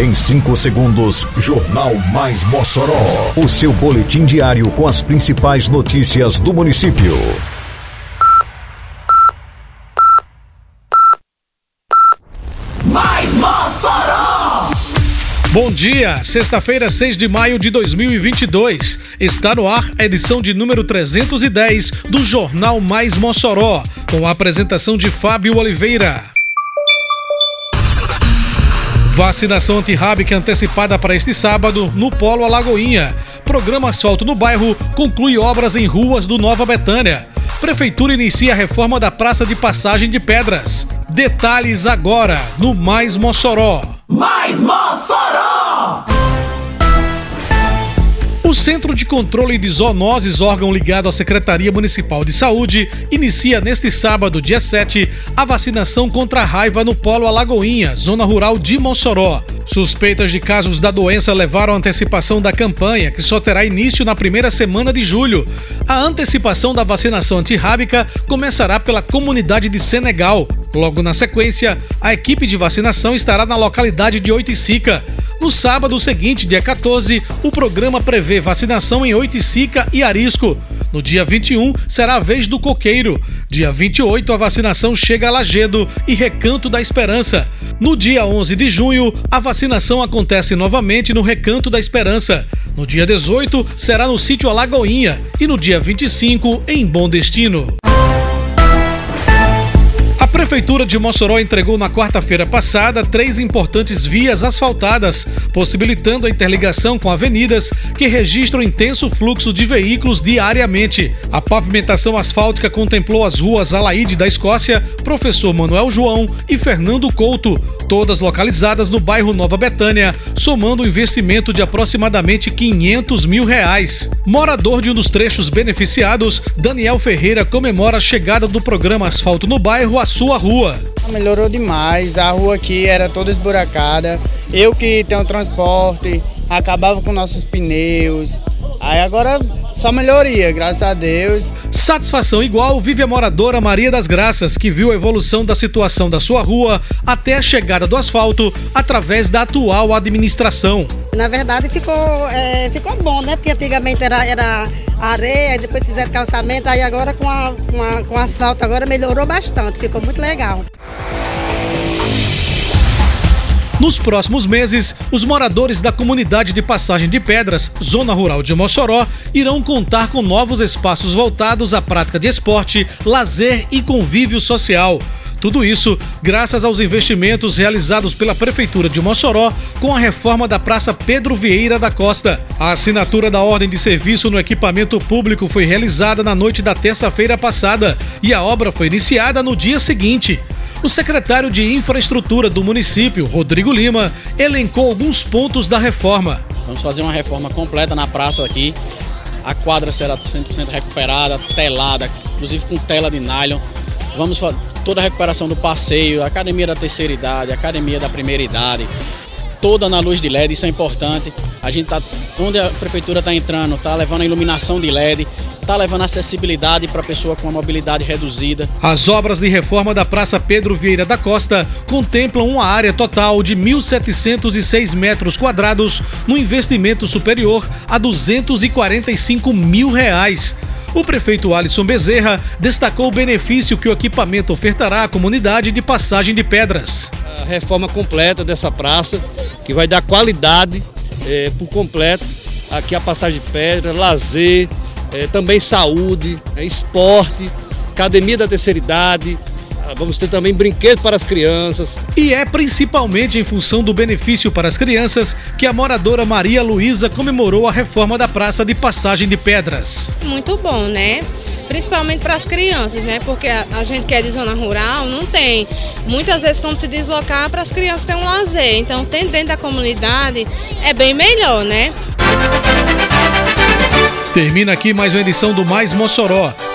Em 5 segundos, Jornal Mais Mossoró. O seu boletim diário com as principais notícias do município. Mais Mossoró! Bom dia, sexta-feira, 6 de maio de 2022. Está no ar a edição de número 310 do Jornal Mais Mossoró, com a apresentação de Fábio Oliveira. Vacinação antirrábica antecipada para este sábado no Polo Alagoinha. Programa Asfalto no Bairro conclui obras em ruas do Nova Betânia. Prefeitura inicia a reforma da Praça de Passagem de Pedras. Detalhes agora no Mais Mossoró. Mais Mossoró! O Centro de Controle de Zoonoses, órgão ligado à Secretaria Municipal de Saúde, inicia neste sábado, dia 7, a vacinação contra a raiva no Polo Alagoinha, zona rural de Mossoró. Suspeitas de casos da doença levaram à antecipação da campanha, que só terá início na primeira semana de julho. A antecipação da vacinação antirrábica começará pela comunidade de Senegal. Logo na sequência, a equipe de vacinação estará na localidade de Oiticica. No sábado seguinte, dia 14, o programa prevê vacinação em Oiticica e Arisco. No dia 21, será a vez do Coqueiro. Dia 28, a vacinação chega a Lagedo e Recanto da Esperança. No dia 11 de junho, a vacinação acontece novamente no Recanto da Esperança. No dia 18, será no sítio Alagoinha. E no dia 25, em Bom Destino. Prefeitura de Mossoró entregou na quarta-feira passada três importantes vias asfaltadas, possibilitando a interligação com avenidas que registram intenso fluxo de veículos diariamente. A pavimentação asfáltica contemplou as ruas Alaide da Escócia, Professor Manuel João e Fernando Couto, todas localizadas no bairro Nova Betânia, somando um investimento de aproximadamente 500 mil reais. Morador de um dos trechos beneficiados, Daniel Ferreira comemora a chegada do programa Asfalto no Bairro à sua rua. Melhorou demais, a rua aqui era toda esburacada. Eu que tenho transporte, acabava com nossos pneus. Aí agora só melhoria, graças a Deus. Satisfação igual vive a moradora Maria das Graças, que viu a evolução da situação da sua rua até a chegada do asfalto através da atual administração. Na verdade ficou, é, ficou bom, né? Porque antigamente era, era areia, depois fizeram calçamento, aí agora com, a, com, a, com asfalto agora melhorou bastante, ficou muito legal. Nos próximos meses, os moradores da comunidade de Passagem de Pedras, zona rural de Mossoró, irão contar com novos espaços voltados à prática de esporte, lazer e convívio social. Tudo isso graças aos investimentos realizados pela Prefeitura de Mossoró com a reforma da Praça Pedro Vieira da Costa. A assinatura da ordem de serviço no equipamento público foi realizada na noite da terça-feira passada e a obra foi iniciada no dia seguinte. O secretário de Infraestrutura do município, Rodrigo Lima, elencou alguns pontos da reforma. Vamos fazer uma reforma completa na praça aqui. A quadra será 100% recuperada, telada, inclusive com tela de nylon. Vamos toda a recuperação do passeio, academia da terceira idade, academia da primeira idade, toda na luz de LED, isso é importante. A gente tá, onde a prefeitura está entrando, está levando a iluminação de LED, está levando acessibilidade para a pessoa com a mobilidade reduzida. As obras de reforma da Praça Pedro Vieira da Costa contemplam uma área total de 1.706 metros quadrados, no investimento superior a 245 mil reais. O prefeito Alisson Bezerra destacou o benefício que o equipamento ofertará à comunidade de Passagem de Pedras. A reforma completa dessa praça, que vai dar qualidade é, por completo aqui a Passagem de Pedras, lazer, é, também saúde, é, esporte, academia da terceira idade, Vamos ter também brinquedos para as crianças. E é principalmente em função do benefício para as crianças que a moradora Maria Luísa comemorou a reforma da Praça de Passagem de Pedras. Muito bom, né? Principalmente para as crianças, né? Porque a, a, gente que é de zona rural não tem muitas vezes como se deslocar para as crianças ter um lazer. Então, tem dentro da comunidade é bem melhor, né? Termina aqui mais uma edição do Mais Mossoró,